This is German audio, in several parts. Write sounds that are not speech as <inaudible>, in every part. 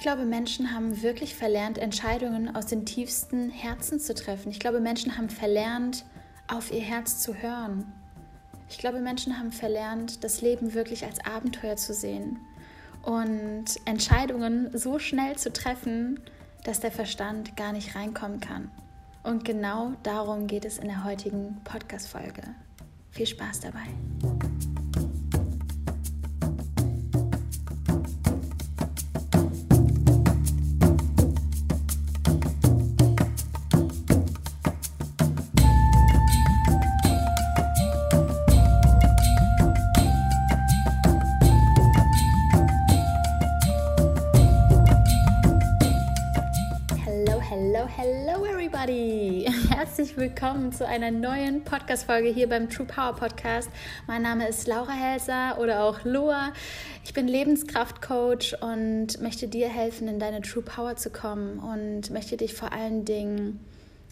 Ich glaube, Menschen haben wirklich verlernt, Entscheidungen aus den tiefsten Herzen zu treffen. Ich glaube, Menschen haben verlernt, auf ihr Herz zu hören. Ich glaube, Menschen haben verlernt, das Leben wirklich als Abenteuer zu sehen und Entscheidungen so schnell zu treffen, dass der Verstand gar nicht reinkommen kann. Und genau darum geht es in der heutigen Podcast-Folge. Viel Spaß dabei! <laughs> herzlich willkommen zu einer neuen Podcast-Folge hier beim True Power Podcast. Mein Name ist Laura Helser oder auch Loa. Ich bin Lebenskraftcoach und möchte dir helfen, in deine True Power zu kommen und möchte dich vor allen Dingen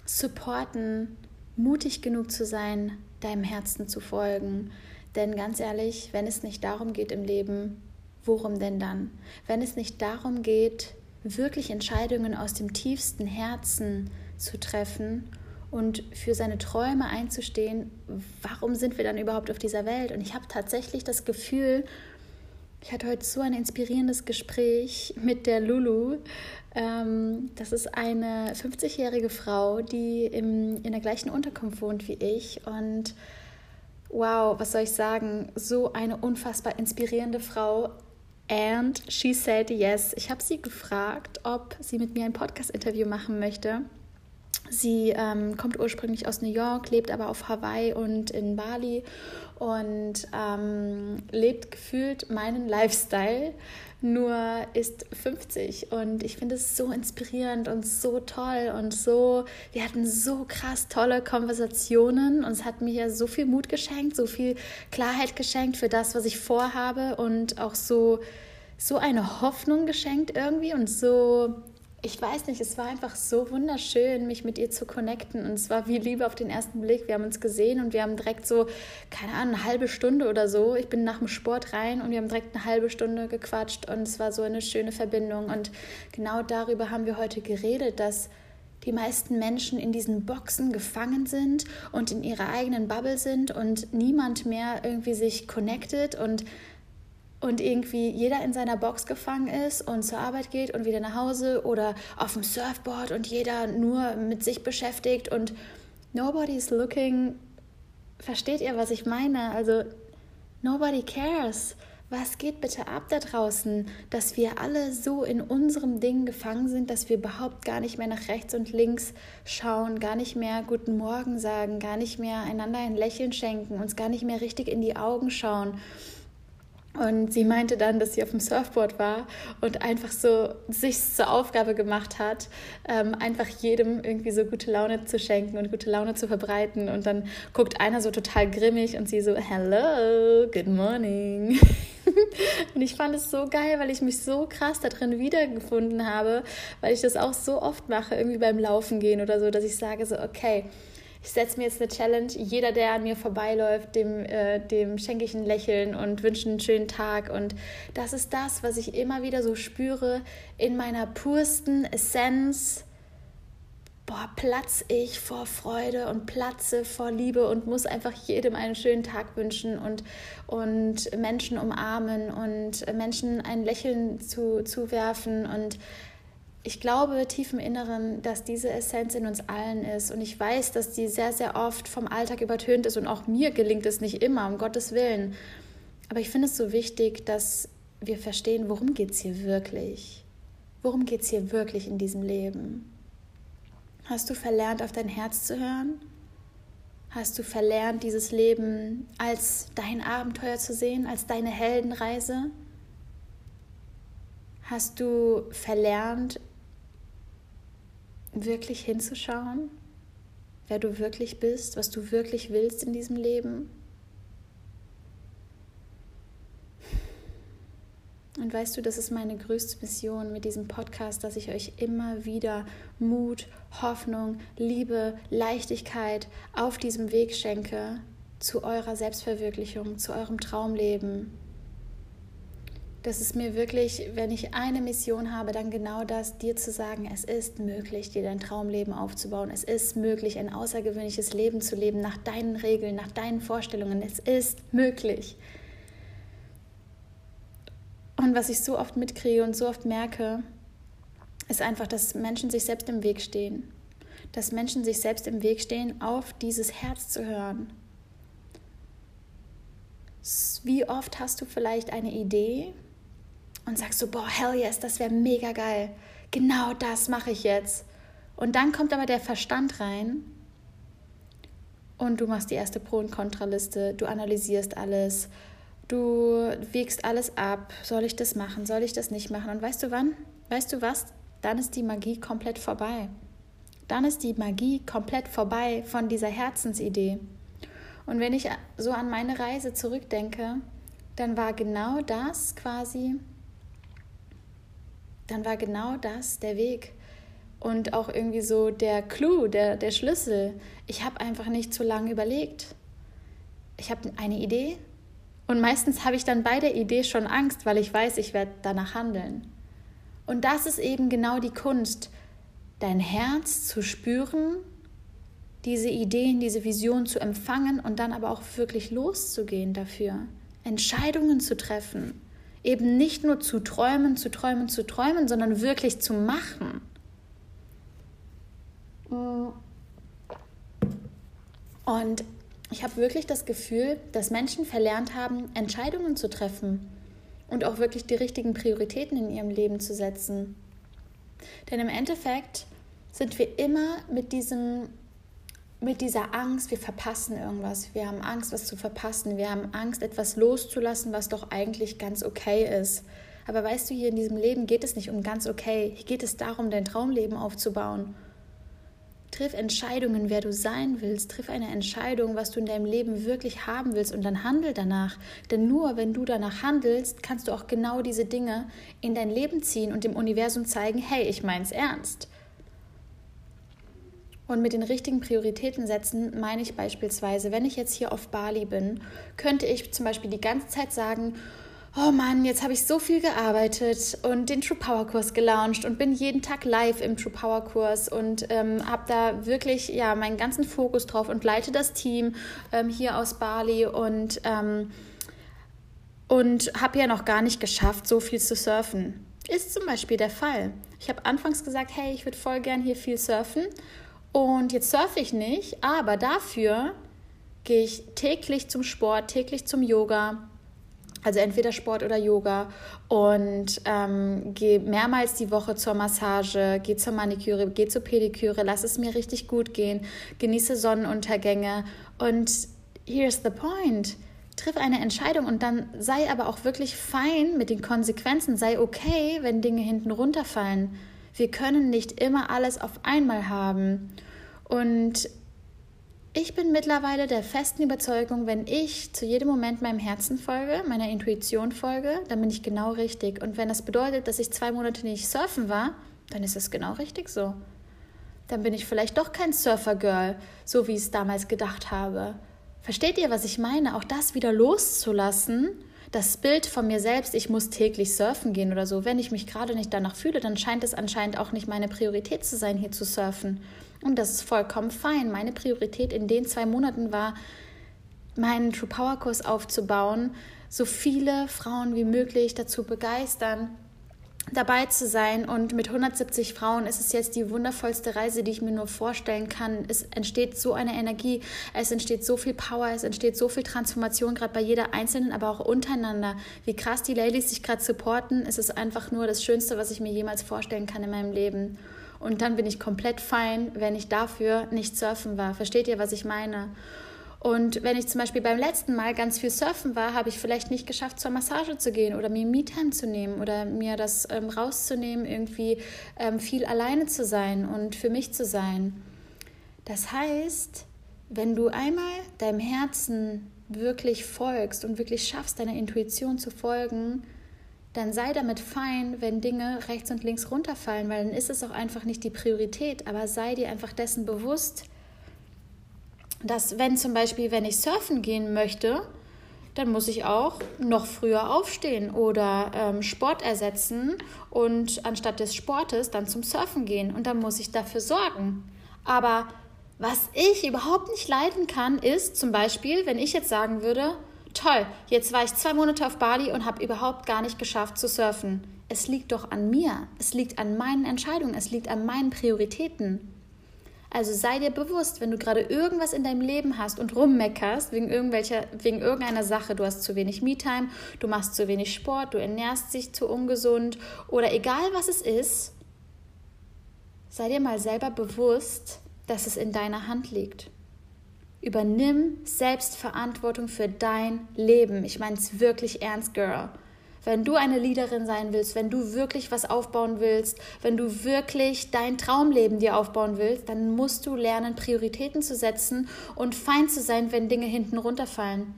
supporten, mutig genug zu sein, deinem Herzen zu folgen. Denn ganz ehrlich, wenn es nicht darum geht im Leben, worum denn dann? Wenn es nicht darum geht, wirklich Entscheidungen aus dem tiefsten Herzen zu treffen und für seine Träume einzustehen, warum sind wir dann überhaupt auf dieser Welt? Und ich habe tatsächlich das Gefühl, ich hatte heute so ein inspirierendes Gespräch mit der Lulu. Ähm, das ist eine 50-jährige Frau, die in der gleichen Unterkunft wohnt wie ich. Und wow, was soll ich sagen? So eine unfassbar inspirierende Frau. And she said yes. Ich habe sie gefragt, ob sie mit mir ein Podcast-Interview machen möchte. Sie ähm, kommt ursprünglich aus New York, lebt aber auf Hawaii und in Bali und ähm, lebt gefühlt meinen Lifestyle, nur ist 50. Und ich finde es so inspirierend und so toll und so, wir hatten so krass tolle Konversationen und es hat mir so viel Mut geschenkt, so viel Klarheit geschenkt für das, was ich vorhabe und auch so, so eine Hoffnung geschenkt irgendwie und so ich weiß nicht, es war einfach so wunderschön, mich mit ihr zu connecten. Und es war wie Liebe auf den ersten Blick. Wir haben uns gesehen und wir haben direkt so, keine Ahnung, eine halbe Stunde oder so. Ich bin nach dem Sport rein und wir haben direkt eine halbe Stunde gequatscht und es war so eine schöne Verbindung. Und genau darüber haben wir heute geredet, dass die meisten Menschen in diesen Boxen gefangen sind und in ihrer eigenen Bubble sind und niemand mehr irgendwie sich connectet und und irgendwie jeder in seiner Box gefangen ist und zur Arbeit geht und wieder nach Hause oder auf dem Surfboard und jeder nur mit sich beschäftigt und nobody's looking. Versteht ihr, was ich meine? Also, nobody cares. Was geht bitte ab da draußen, dass wir alle so in unserem Ding gefangen sind, dass wir überhaupt gar nicht mehr nach rechts und links schauen, gar nicht mehr Guten Morgen sagen, gar nicht mehr einander ein Lächeln schenken, uns gar nicht mehr richtig in die Augen schauen und sie meinte dann, dass sie auf dem Surfboard war und einfach so sich zur Aufgabe gemacht hat, ähm, einfach jedem irgendwie so gute Laune zu schenken und gute Laune zu verbreiten. Und dann guckt einer so total grimmig und sie so, hello, good morning. <laughs> und ich fand es so geil, weil ich mich so krass da drin wiedergefunden habe, weil ich das auch so oft mache, irgendwie beim Laufen gehen oder so, dass ich sage so, okay, ich setze mir jetzt eine Challenge. Jeder, der an mir vorbeiläuft, dem, äh, dem schenke ich ein Lächeln und wünsche einen schönen Tag. Und das ist das, was ich immer wieder so spüre in meiner pursten Essenz. Boah, platz ich vor Freude und platze vor Liebe und muss einfach jedem einen schönen Tag wünschen und, und Menschen umarmen und Menschen ein Lächeln zu, zuwerfen und ich glaube tief im Inneren, dass diese Essenz in uns allen ist. Und ich weiß, dass die sehr, sehr oft vom Alltag übertönt ist. Und auch mir gelingt es nicht immer, um Gottes Willen. Aber ich finde es so wichtig, dass wir verstehen, worum geht es hier wirklich? Worum geht es hier wirklich in diesem Leben? Hast du verlernt, auf dein Herz zu hören? Hast du verlernt, dieses Leben als dein Abenteuer zu sehen, als deine Heldenreise? Hast du verlernt, wirklich hinzuschauen, wer du wirklich bist, was du wirklich willst in diesem Leben. Und weißt du, das ist meine größte Mission mit diesem Podcast, dass ich euch immer wieder Mut, Hoffnung, Liebe, Leichtigkeit auf diesem Weg schenke zu eurer Selbstverwirklichung, zu eurem Traumleben. Das ist mir wirklich, wenn ich eine Mission habe, dann genau das, dir zu sagen, es ist möglich, dir dein Traumleben aufzubauen. Es ist möglich, ein außergewöhnliches Leben zu leben nach deinen Regeln, nach deinen Vorstellungen. Es ist möglich. Und was ich so oft mitkriege und so oft merke, ist einfach, dass Menschen sich selbst im Weg stehen. Dass Menschen sich selbst im Weg stehen, auf dieses Herz zu hören. Wie oft hast du vielleicht eine Idee und sagst so, boah, hell yes, das wäre mega geil. Genau das mache ich jetzt. Und dann kommt aber der Verstand rein und du machst die erste Pro- und Kontraliste, du analysierst alles, du wägst alles ab. Soll ich das machen? Soll ich das nicht machen? Und weißt du wann? Weißt du was? Dann ist die Magie komplett vorbei. Dann ist die Magie komplett vorbei von dieser Herzensidee. Und wenn ich so an meine Reise zurückdenke, dann war genau das quasi, dann war genau das der Weg und auch irgendwie so der Clou, der, der Schlüssel. Ich habe einfach nicht zu lange überlegt. Ich habe eine Idee und meistens habe ich dann bei der Idee schon Angst, weil ich weiß, ich werde danach handeln. Und das ist eben genau die Kunst, dein Herz zu spüren, diese Ideen, diese Vision zu empfangen und dann aber auch wirklich loszugehen dafür, Entscheidungen zu treffen, eben nicht nur zu träumen, zu träumen, zu träumen, sondern wirklich zu machen. Und ich habe wirklich das Gefühl, dass Menschen verlernt haben, Entscheidungen zu treffen und auch wirklich die richtigen Prioritäten in ihrem Leben zu setzen. Denn im Endeffekt sind wir immer mit diesem mit dieser Angst, wir verpassen irgendwas, wir haben Angst, was zu verpassen, wir haben Angst, etwas loszulassen, was doch eigentlich ganz okay ist. Aber weißt du, hier in diesem Leben geht es nicht um ganz okay, hier geht es darum, dein Traumleben aufzubauen. Triff Entscheidungen, wer du sein willst. Triff eine Entscheidung, was du in deinem Leben wirklich haben willst und dann handel danach. Denn nur wenn du danach handelst, kannst du auch genau diese Dinge in dein Leben ziehen und dem Universum zeigen, hey, ich mein's ernst. Und mit den richtigen Prioritäten setzen meine ich beispielsweise, wenn ich jetzt hier auf Bali bin, könnte ich zum Beispiel die ganze Zeit sagen, oh Mann, jetzt habe ich so viel gearbeitet und den True Power Kurs gelauncht und bin jeden Tag live im True Power Kurs und ähm, habe da wirklich ja meinen ganzen Fokus drauf und leite das Team ähm, hier aus Bali und ähm, und habe ja noch gar nicht geschafft, so viel zu surfen. Ist zum Beispiel der Fall. Ich habe anfangs gesagt, hey, ich würde voll gern hier viel surfen und jetzt surfe ich nicht, aber dafür gehe ich täglich zum Sport, täglich zum Yoga, also entweder Sport oder Yoga und ähm, gehe mehrmals die Woche zur Massage, gehe zur Maniküre, gehe zur Pediküre, lass es mir richtig gut gehen, genieße Sonnenuntergänge und here's the point. Triff eine Entscheidung und dann sei aber auch wirklich fein mit den Konsequenzen, sei okay, wenn Dinge hinten runterfallen. Wir können nicht immer alles auf einmal haben. Und ich bin mittlerweile der festen Überzeugung, wenn ich zu jedem Moment meinem Herzen folge, meiner Intuition folge, dann bin ich genau richtig. Und wenn das bedeutet, dass ich zwei Monate nicht surfen war, dann ist es genau richtig so. Dann bin ich vielleicht doch kein Surfer-Girl, so wie ich es damals gedacht habe. Versteht ihr, was ich meine? Auch das wieder loszulassen, das Bild von mir selbst, ich muss täglich surfen gehen oder so, wenn ich mich gerade nicht danach fühle, dann scheint es anscheinend auch nicht meine Priorität zu sein, hier zu surfen. Und das ist vollkommen fein. Meine Priorität in den zwei Monaten war, meinen True Power Kurs aufzubauen, so viele Frauen wie möglich dazu begeistern, dabei zu sein. Und mit 170 Frauen ist es jetzt die wundervollste Reise, die ich mir nur vorstellen kann. Es entsteht so eine Energie, es entsteht so viel Power, es entsteht so viel Transformation, gerade bei jeder Einzelnen, aber auch untereinander. Wie krass die Ladies sich gerade supporten, es ist einfach nur das Schönste, was ich mir jemals vorstellen kann in meinem Leben. Und dann bin ich komplett fein, wenn ich dafür nicht surfen war. Versteht ihr, was ich meine? Und wenn ich zum Beispiel beim letzten Mal ganz viel surfen war, habe ich vielleicht nicht geschafft, zur Massage zu gehen oder mir Me-Time zu nehmen oder mir das ähm, rauszunehmen, irgendwie ähm, viel alleine zu sein und für mich zu sein. Das heißt, wenn du einmal deinem Herzen wirklich folgst und wirklich schaffst, deiner Intuition zu folgen, dann sei damit fein, wenn Dinge rechts und links runterfallen, weil dann ist es auch einfach nicht die Priorität, aber sei dir einfach dessen bewusst, dass wenn zum Beispiel, wenn ich surfen gehen möchte, dann muss ich auch noch früher aufstehen oder ähm, Sport ersetzen und anstatt des Sportes dann zum Surfen gehen und dann muss ich dafür sorgen. Aber was ich überhaupt nicht leiden kann, ist zum Beispiel, wenn ich jetzt sagen würde, toll, jetzt war ich zwei Monate auf Bali und habe überhaupt gar nicht geschafft zu surfen. Es liegt doch an mir, es liegt an meinen Entscheidungen, es liegt an meinen Prioritäten. Also sei dir bewusst, wenn du gerade irgendwas in deinem Leben hast und rummeckerst wegen, irgendwelcher, wegen irgendeiner Sache, du hast zu wenig Me-Time, du machst zu wenig Sport, du ernährst dich zu ungesund oder egal was es ist, sei dir mal selber bewusst, dass es in deiner Hand liegt. Übernimm Selbstverantwortung für dein Leben. Ich meine es wirklich ernst, Girl. Wenn du eine Leaderin sein willst, wenn du wirklich was aufbauen willst, wenn du wirklich dein Traumleben dir aufbauen willst, dann musst du lernen, Prioritäten zu setzen und fein zu sein, wenn Dinge hinten runterfallen.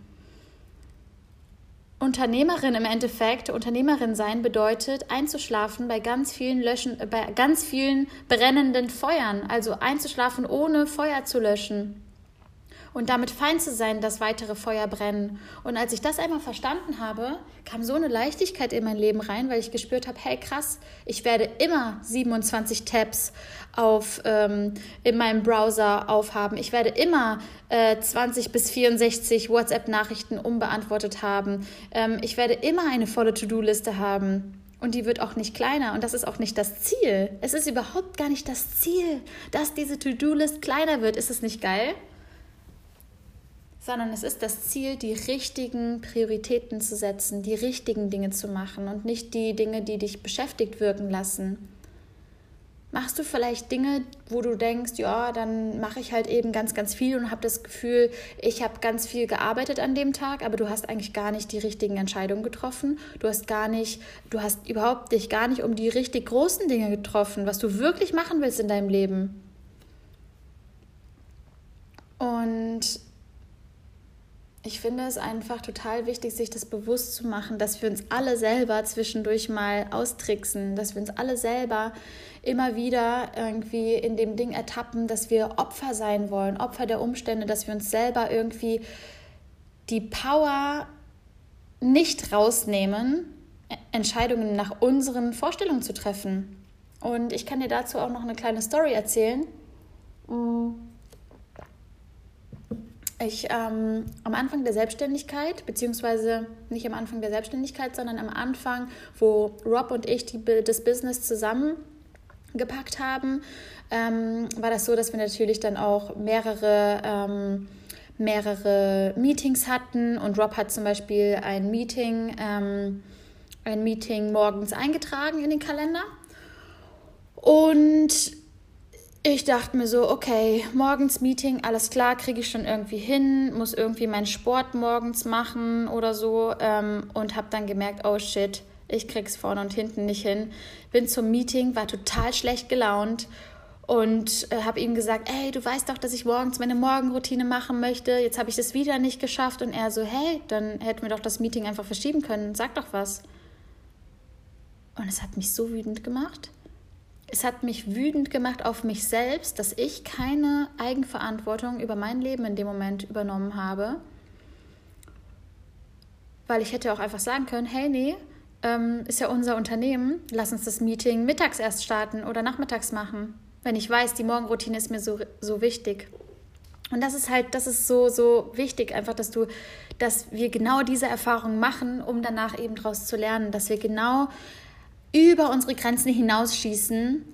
Unternehmerin im Endeffekt, Unternehmerin sein bedeutet einzuschlafen bei ganz vielen Löschen, bei ganz vielen brennenden Feuern, also einzuschlafen ohne Feuer zu löschen und damit fein zu sein, dass weitere Feuer brennen. Und als ich das einmal verstanden habe, kam so eine Leichtigkeit in mein Leben rein, weil ich gespürt habe, hey krass, ich werde immer 27 Tabs auf, ähm, in meinem Browser aufhaben. Ich werde immer äh, 20 bis 64 WhatsApp-Nachrichten unbeantwortet haben. Ähm, ich werde immer eine volle To-Do-Liste haben. Und die wird auch nicht kleiner. Und das ist auch nicht das Ziel. Es ist überhaupt gar nicht das Ziel, dass diese To-Do-List kleiner wird. Ist es nicht geil? Sondern es ist das Ziel, die richtigen Prioritäten zu setzen, die richtigen Dinge zu machen und nicht die Dinge, die dich beschäftigt wirken lassen. Machst du vielleicht Dinge, wo du denkst, ja, dann mache ich halt eben ganz, ganz viel und habe das Gefühl, ich habe ganz viel gearbeitet an dem Tag, aber du hast eigentlich gar nicht die richtigen Entscheidungen getroffen. Du hast gar nicht, du hast überhaupt dich gar nicht um die richtig großen Dinge getroffen, was du wirklich machen willst in deinem Leben. Und ich finde es einfach total wichtig, sich das bewusst zu machen, dass wir uns alle selber zwischendurch mal austricksen, dass wir uns alle selber immer wieder irgendwie in dem Ding ertappen, dass wir Opfer sein wollen, Opfer der Umstände, dass wir uns selber irgendwie die Power nicht rausnehmen, Entscheidungen nach unseren Vorstellungen zu treffen. Und ich kann dir dazu auch noch eine kleine Story erzählen. Mhm ich ähm, am Anfang der Selbstständigkeit, beziehungsweise nicht am Anfang der Selbstständigkeit, sondern am Anfang, wo Rob und ich die, das Business zusammengepackt haben, ähm, war das so, dass wir natürlich dann auch mehrere, ähm, mehrere Meetings hatten und Rob hat zum Beispiel ein Meeting, ähm, ein Meeting morgens eingetragen in den Kalender. Und ich dachte mir so, okay, morgens Meeting, alles klar, kriege ich schon irgendwie hin, muss irgendwie meinen Sport morgens machen oder so ähm, und habe dann gemerkt, oh shit, ich krieg's vorne und hinten nicht hin. Bin zum Meeting, war total schlecht gelaunt und äh, habe ihm gesagt, ey, du weißt doch, dass ich morgens meine Morgenroutine machen möchte. Jetzt habe ich das wieder nicht geschafft und er so, hey, dann hätten wir doch das Meeting einfach verschieben können. Sag doch was. Und es hat mich so wütend gemacht es hat mich wütend gemacht auf mich selbst, dass ich keine Eigenverantwortung über mein Leben in dem Moment übernommen habe. Weil ich hätte auch einfach sagen können, hey, nee, ähm, ist ja unser Unternehmen, lass uns das Meeting mittags erst starten oder nachmittags machen, wenn ich weiß, die Morgenroutine ist mir so, so wichtig. Und das ist halt, das ist so, so wichtig, einfach, dass du, dass wir genau diese Erfahrung machen, um danach eben daraus zu lernen, dass wir genau über unsere Grenzen hinausschießen,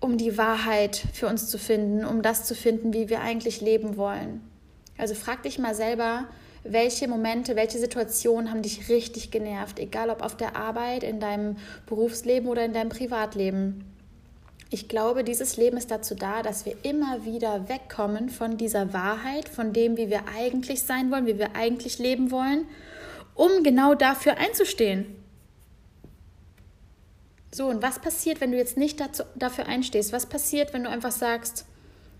um die Wahrheit für uns zu finden, um das zu finden, wie wir eigentlich leben wollen. Also frag dich mal selber, welche Momente, welche Situationen haben dich richtig genervt, egal ob auf der Arbeit, in deinem Berufsleben oder in deinem Privatleben. Ich glaube, dieses Leben ist dazu da, dass wir immer wieder wegkommen von dieser Wahrheit, von dem, wie wir eigentlich sein wollen, wie wir eigentlich leben wollen, um genau dafür einzustehen. So, und was passiert, wenn du jetzt nicht dazu, dafür einstehst? Was passiert, wenn du einfach sagst,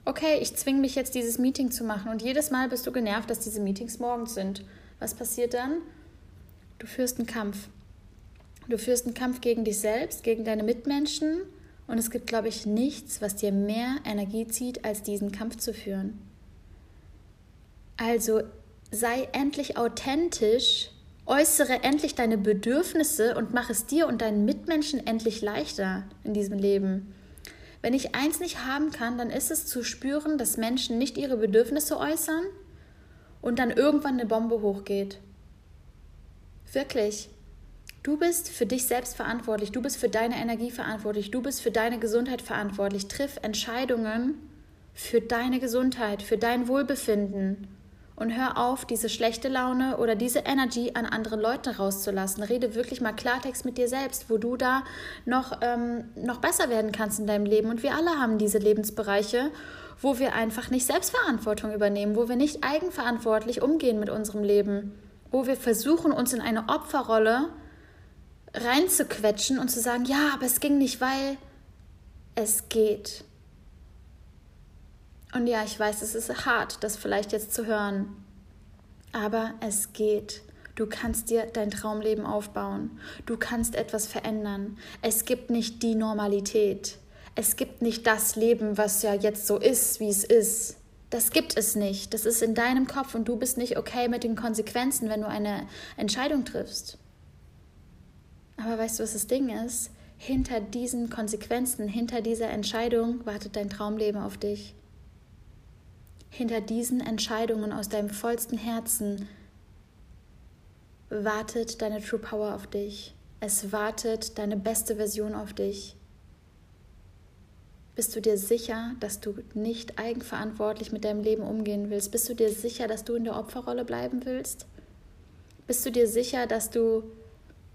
okay, ich zwinge mich jetzt dieses Meeting zu machen und jedes Mal bist du genervt, dass diese Meetings morgens sind? Was passiert dann? Du führst einen Kampf. Du führst einen Kampf gegen dich selbst, gegen deine Mitmenschen und es gibt, glaube ich, nichts, was dir mehr Energie zieht, als diesen Kampf zu führen. Also sei endlich authentisch, äußere endlich deine Bedürfnisse und mach es dir und deinen Mitmenschen endlich leichter in diesem Leben. Wenn ich eins nicht haben kann, dann ist es zu spüren, dass Menschen nicht ihre Bedürfnisse äußern und dann irgendwann eine Bombe hochgeht. Wirklich. Du bist für dich selbst verantwortlich, du bist für deine Energie verantwortlich, du bist für deine Gesundheit verantwortlich. Triff Entscheidungen für deine Gesundheit, für dein Wohlbefinden. Und hör auf, diese schlechte Laune oder diese Energy an andere Leute rauszulassen. Rede wirklich mal Klartext mit dir selbst, wo du da noch, ähm, noch besser werden kannst in deinem Leben. Und wir alle haben diese Lebensbereiche, wo wir einfach nicht Selbstverantwortung übernehmen, wo wir nicht eigenverantwortlich umgehen mit unserem Leben, wo wir versuchen, uns in eine Opferrolle reinzuquetschen und zu sagen, ja, aber es ging nicht, weil es geht. Und ja, ich weiß, es ist hart, das vielleicht jetzt zu hören, aber es geht. Du kannst dir dein Traumleben aufbauen. Du kannst etwas verändern. Es gibt nicht die Normalität. Es gibt nicht das Leben, was ja jetzt so ist, wie es ist. Das gibt es nicht. Das ist in deinem Kopf und du bist nicht okay mit den Konsequenzen, wenn du eine Entscheidung triffst. Aber weißt du, was das Ding ist? Hinter diesen Konsequenzen, hinter dieser Entscheidung wartet dein Traumleben auf dich. Hinter diesen Entscheidungen aus deinem vollsten Herzen wartet deine True Power auf dich. Es wartet deine beste Version auf dich. Bist du dir sicher, dass du nicht eigenverantwortlich mit deinem Leben umgehen willst? Bist du dir sicher, dass du in der Opferrolle bleiben willst? Bist du dir sicher, dass du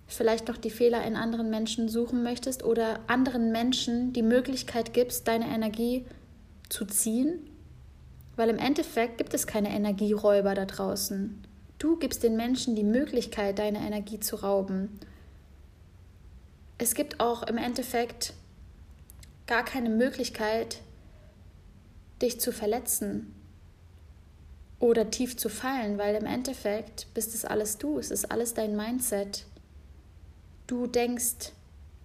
vielleicht noch die Fehler in anderen Menschen suchen möchtest oder anderen Menschen die Möglichkeit gibst, deine Energie zu ziehen? Weil im Endeffekt gibt es keine Energieräuber da draußen. Du gibst den Menschen die Möglichkeit, deine Energie zu rauben. Es gibt auch im Endeffekt gar keine Möglichkeit, dich zu verletzen oder tief zu fallen, weil im Endeffekt bist es alles du, es ist alles dein Mindset du denkst,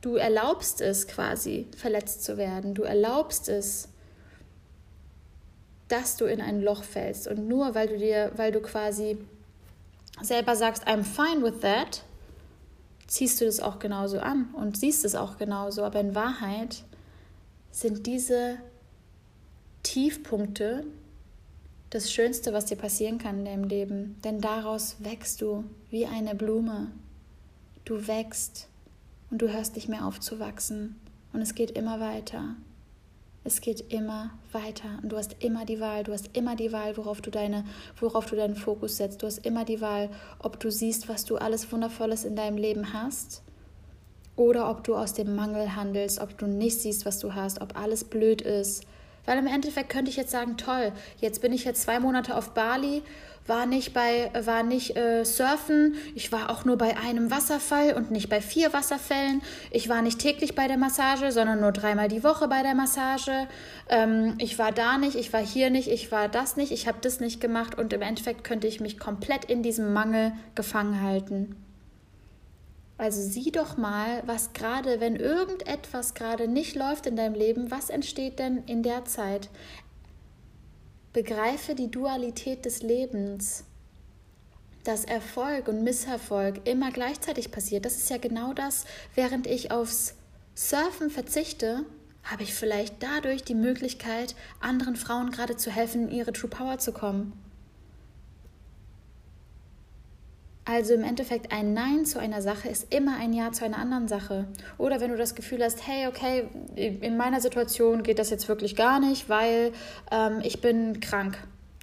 du erlaubst es quasi, verletzt zu werden. Du erlaubst es, dass du in ein Loch fällst. Und nur weil du dir, weil du quasi selber sagst, I'm fine with that, ziehst du das auch genauso an und siehst es auch genauso. Aber in Wahrheit sind diese Tiefpunkte das Schönste, was dir passieren kann in deinem Leben. Denn daraus wächst du wie eine Blume. Du wächst und du hörst nicht mehr auf zu wachsen. Und es geht immer weiter. Es geht immer weiter und du hast immer die Wahl, du hast immer die Wahl, worauf du deine, worauf du deinen Fokus setzt. Du hast immer die Wahl, ob du siehst, was du alles Wundervolles in deinem Leben hast, oder ob du aus dem Mangel handelst, ob du nicht siehst, was du hast, ob alles blöd ist. Weil im Endeffekt könnte ich jetzt sagen, toll, jetzt bin ich jetzt zwei Monate auf Bali war nicht bei war nicht äh, surfen, ich war auch nur bei einem Wasserfall und nicht bei vier Wasserfällen. Ich war nicht täglich bei der Massage, sondern nur dreimal die Woche bei der Massage. Ähm, ich war da nicht, ich war hier nicht, ich war das nicht, ich habe das nicht gemacht und im Endeffekt könnte ich mich komplett in diesem Mangel gefangen halten. Also sieh doch mal, was gerade, wenn irgendetwas gerade nicht läuft in deinem Leben, was entsteht denn in der Zeit? Begreife die Dualität des Lebens, dass Erfolg und Misserfolg immer gleichzeitig passiert. Das ist ja genau das, während ich aufs Surfen verzichte, habe ich vielleicht dadurch die Möglichkeit, anderen Frauen gerade zu helfen, in ihre True Power zu kommen. Also im Endeffekt ein Nein zu einer Sache ist immer ein Ja zu einer anderen Sache. Oder wenn du das Gefühl hast, hey, okay, in meiner Situation geht das jetzt wirklich gar nicht, weil ähm, ich bin krank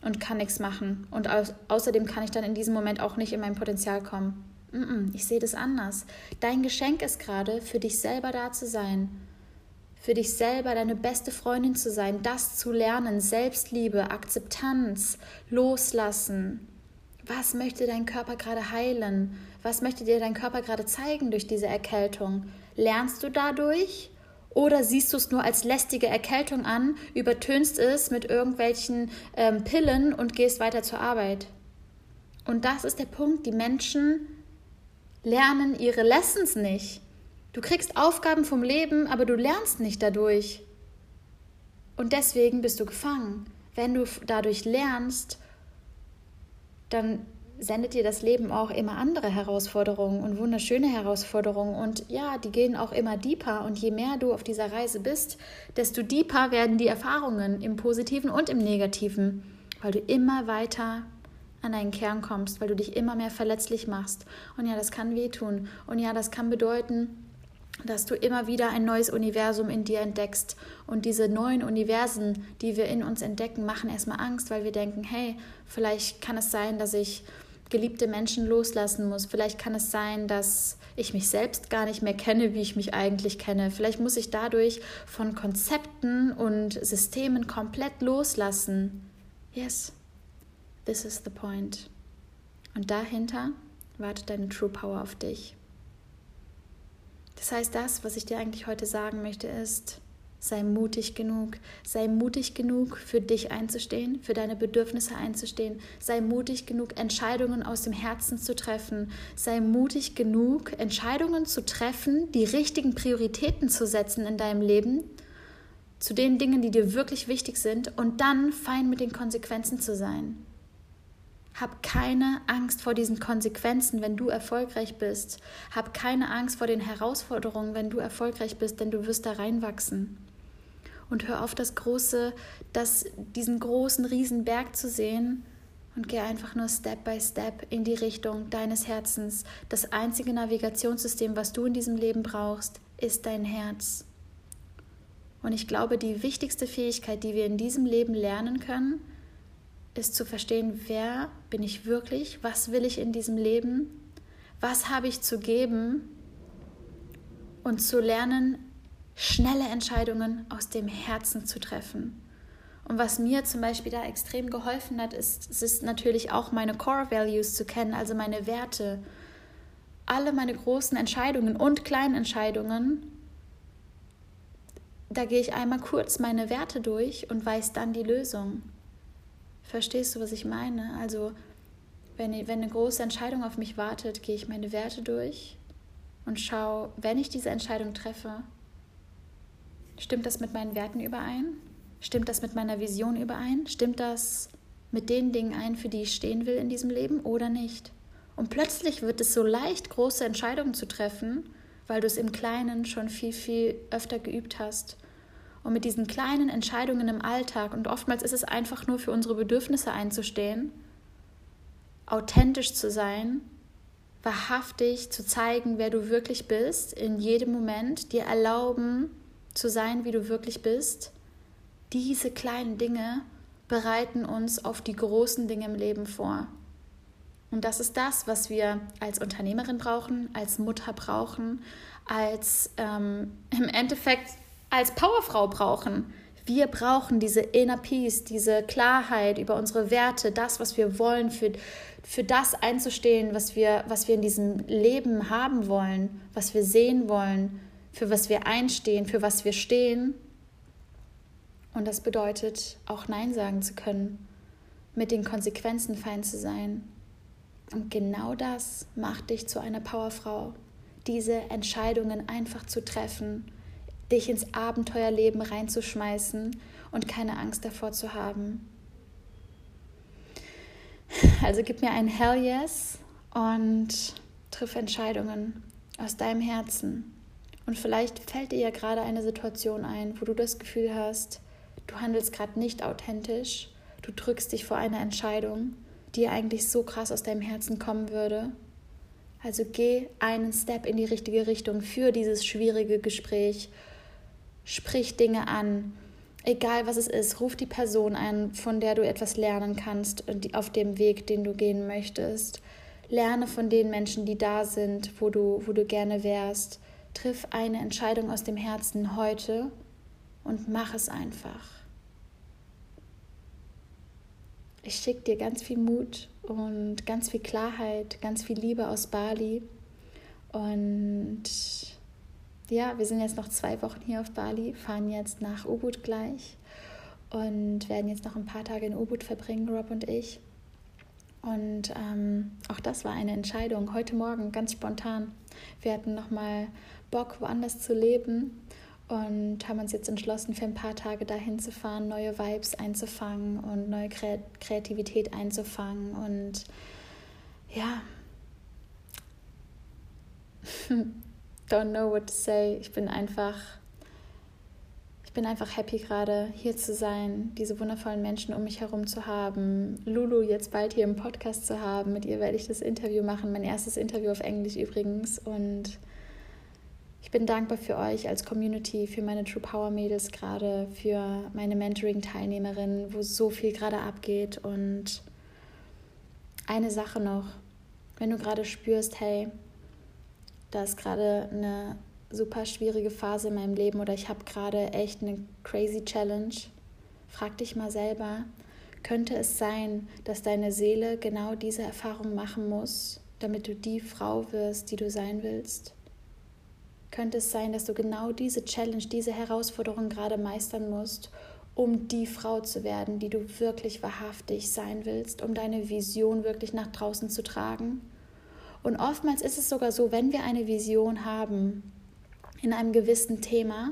und kann nichts machen. Und au außerdem kann ich dann in diesem Moment auch nicht in mein Potenzial kommen. Mm -mm, ich sehe das anders. Dein Geschenk ist gerade, für dich selber da zu sein. Für dich selber deine beste Freundin zu sein, das zu lernen, Selbstliebe, Akzeptanz, Loslassen, was möchte dein Körper gerade heilen? Was möchte dir dein Körper gerade zeigen durch diese Erkältung? Lernst du dadurch? Oder siehst du es nur als lästige Erkältung an, übertönst es mit irgendwelchen ähm, Pillen und gehst weiter zur Arbeit? Und das ist der Punkt. Die Menschen lernen ihre Lessons nicht. Du kriegst Aufgaben vom Leben, aber du lernst nicht dadurch. Und deswegen bist du gefangen. Wenn du dadurch lernst dann sendet dir das Leben auch immer andere Herausforderungen und wunderschöne Herausforderungen. Und ja, die gehen auch immer deeper. Und je mehr du auf dieser Reise bist, desto deeper werden die Erfahrungen im positiven und im negativen, weil du immer weiter an deinen Kern kommst, weil du dich immer mehr verletzlich machst. Und ja, das kann wehtun. Und ja, das kann bedeuten, dass du immer wieder ein neues Universum in dir entdeckst. Und diese neuen Universen, die wir in uns entdecken, machen erstmal Angst, weil wir denken, hey, vielleicht kann es sein, dass ich geliebte Menschen loslassen muss. Vielleicht kann es sein, dass ich mich selbst gar nicht mehr kenne, wie ich mich eigentlich kenne. Vielleicht muss ich dadurch von Konzepten und Systemen komplett loslassen. Yes, this is the point. Und dahinter wartet deine True Power auf dich. Das heißt, das, was ich dir eigentlich heute sagen möchte, ist, Sei mutig genug. Sei mutig genug, für dich einzustehen, für deine Bedürfnisse einzustehen. Sei mutig genug, Entscheidungen aus dem Herzen zu treffen. Sei mutig genug, Entscheidungen zu treffen, die richtigen Prioritäten zu setzen in deinem Leben, zu den Dingen, die dir wirklich wichtig sind, und dann fein mit den Konsequenzen zu sein. Hab keine Angst vor diesen Konsequenzen, wenn du erfolgreich bist. Hab keine Angst vor den Herausforderungen, wenn du erfolgreich bist, denn du wirst da reinwachsen und hör auf, das große, das, diesen großen Riesenberg zu sehen und geh einfach nur Step by Step in die Richtung deines Herzens. Das einzige Navigationssystem, was du in diesem Leben brauchst, ist dein Herz. Und ich glaube, die wichtigste Fähigkeit, die wir in diesem Leben lernen können, ist zu verstehen, wer bin ich wirklich, was will ich in diesem Leben, was habe ich zu geben und zu lernen, schnelle Entscheidungen aus dem Herzen zu treffen. Und was mir zum Beispiel da extrem geholfen hat, ist, es ist natürlich auch meine Core Values zu kennen, also meine Werte. Alle meine großen Entscheidungen und kleinen Entscheidungen, da gehe ich einmal kurz meine Werte durch und weiß dann die Lösung. Verstehst du, was ich meine? Also, wenn, wenn eine große Entscheidung auf mich wartet, gehe ich meine Werte durch und schaue, wenn ich diese Entscheidung treffe, Stimmt das mit meinen Werten überein? Stimmt das mit meiner Vision überein? Stimmt das mit den Dingen ein, für die ich stehen will in diesem Leben oder nicht? Und plötzlich wird es so leicht, große Entscheidungen zu treffen, weil du es im Kleinen schon viel, viel öfter geübt hast. Und mit diesen kleinen Entscheidungen im Alltag, und oftmals ist es einfach nur für unsere Bedürfnisse einzustehen, authentisch zu sein, wahrhaftig zu zeigen, wer du wirklich bist, in jedem Moment, dir erlauben, zu sein, wie du wirklich bist, diese kleinen Dinge bereiten uns auf die großen Dinge im Leben vor. Und das ist das, was wir als Unternehmerin brauchen, als Mutter brauchen, als ähm, im Endeffekt als Powerfrau brauchen. Wir brauchen diese Inner Peace, diese Klarheit über unsere Werte, das, was wir wollen, für, für das einzustehen, was wir, was wir in diesem Leben haben wollen, was wir sehen wollen, für was wir einstehen, für was wir stehen. Und das bedeutet auch Nein sagen zu können, mit den Konsequenzen fein zu sein. Und genau das macht dich zu einer Powerfrau. Diese Entscheidungen einfach zu treffen, dich ins Abenteuerleben reinzuschmeißen und keine Angst davor zu haben. Also gib mir ein Hell Yes und triff Entscheidungen aus deinem Herzen. Und vielleicht fällt dir ja gerade eine Situation ein, wo du das Gefühl hast, du handelst gerade nicht authentisch, du drückst dich vor eine Entscheidung, die eigentlich so krass aus deinem Herzen kommen würde. Also geh einen Step in die richtige Richtung für dieses schwierige Gespräch. Sprich Dinge an, egal was es ist, ruf die Person an, von der du etwas lernen kannst auf dem Weg, den du gehen möchtest. Lerne von den Menschen, die da sind, wo du, wo du gerne wärst. Triff eine Entscheidung aus dem Herzen heute und mach es einfach. Ich schicke dir ganz viel Mut und ganz viel Klarheit, ganz viel Liebe aus Bali. Und ja, wir sind jetzt noch zwei Wochen hier auf Bali, fahren jetzt nach Ubud gleich und werden jetzt noch ein paar Tage in Ubud verbringen, Rob und ich. Und ähm, auch das war eine Entscheidung heute Morgen, ganz spontan. Wir hatten nochmal Bock, woanders zu leben und haben uns jetzt entschlossen, für ein paar Tage dahin zu fahren, neue Vibes einzufangen und neue Kreativität einzufangen. Und ja, <laughs> don't know what to say. Ich bin einfach, ich bin einfach happy gerade hier zu sein, diese wundervollen Menschen um mich herum zu haben, Lulu jetzt bald hier im Podcast zu haben. Mit ihr werde ich das Interview machen, mein erstes Interview auf Englisch übrigens und ich bin dankbar für euch als Community, für meine True Power Mädels gerade, für meine Mentoring-Teilnehmerinnen, wo so viel gerade abgeht. Und eine Sache noch, wenn du gerade spürst, hey, da ist gerade eine super schwierige Phase in meinem Leben oder ich habe gerade echt eine crazy Challenge, frag dich mal selber, könnte es sein, dass deine Seele genau diese Erfahrung machen muss, damit du die Frau wirst, die du sein willst? könnte es sein, dass du genau diese Challenge, diese Herausforderung gerade meistern musst, um die Frau zu werden, die du wirklich wahrhaftig sein willst, um deine Vision wirklich nach draußen zu tragen. Und oftmals ist es sogar so, wenn wir eine Vision haben in einem gewissen Thema,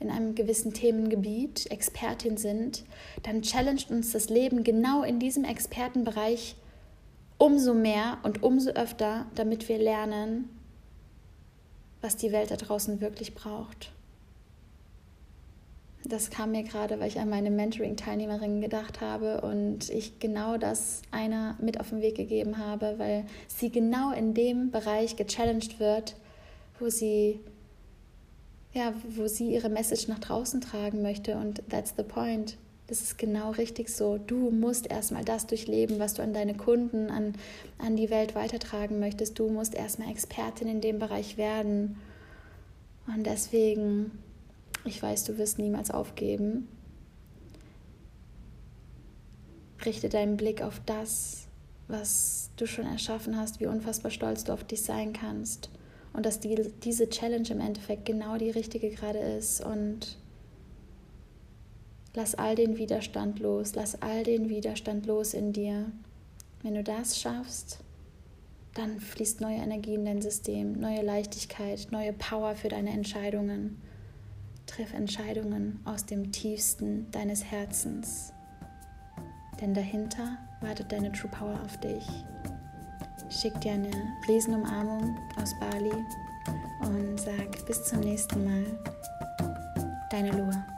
in einem gewissen Themengebiet, Expertin sind, dann challenged uns das Leben genau in diesem Expertenbereich umso mehr und umso öfter, damit wir lernen, was die Welt da draußen wirklich braucht. Das kam mir gerade, weil ich an meine Mentoring-Teilnehmerinnen gedacht habe und ich genau das einer mit auf den Weg gegeben habe, weil sie genau in dem Bereich gechallenged wird, wo sie ja, wo sie ihre Message nach draußen tragen möchte und that's the point. Das ist genau richtig so. Du musst erstmal das durchleben, was du an deine Kunden, an, an die Welt weitertragen möchtest. Du musst erstmal Expertin in dem Bereich werden. Und deswegen, ich weiß, du wirst niemals aufgeben. Richte deinen Blick auf das, was du schon erschaffen hast, wie unfassbar stolz du auf dich sein kannst. Und dass die, diese Challenge im Endeffekt genau die richtige gerade ist. Und Lass all den Widerstand los, lass all den Widerstand los in dir. Wenn du das schaffst, dann fließt neue Energie in dein System, neue Leichtigkeit, neue Power für deine Entscheidungen. Triff Entscheidungen aus dem tiefsten deines Herzens. Denn dahinter wartet deine True Power auf dich. Schick dir eine Riesenumarmung aus Bali und sag bis zum nächsten Mal. Deine Lua.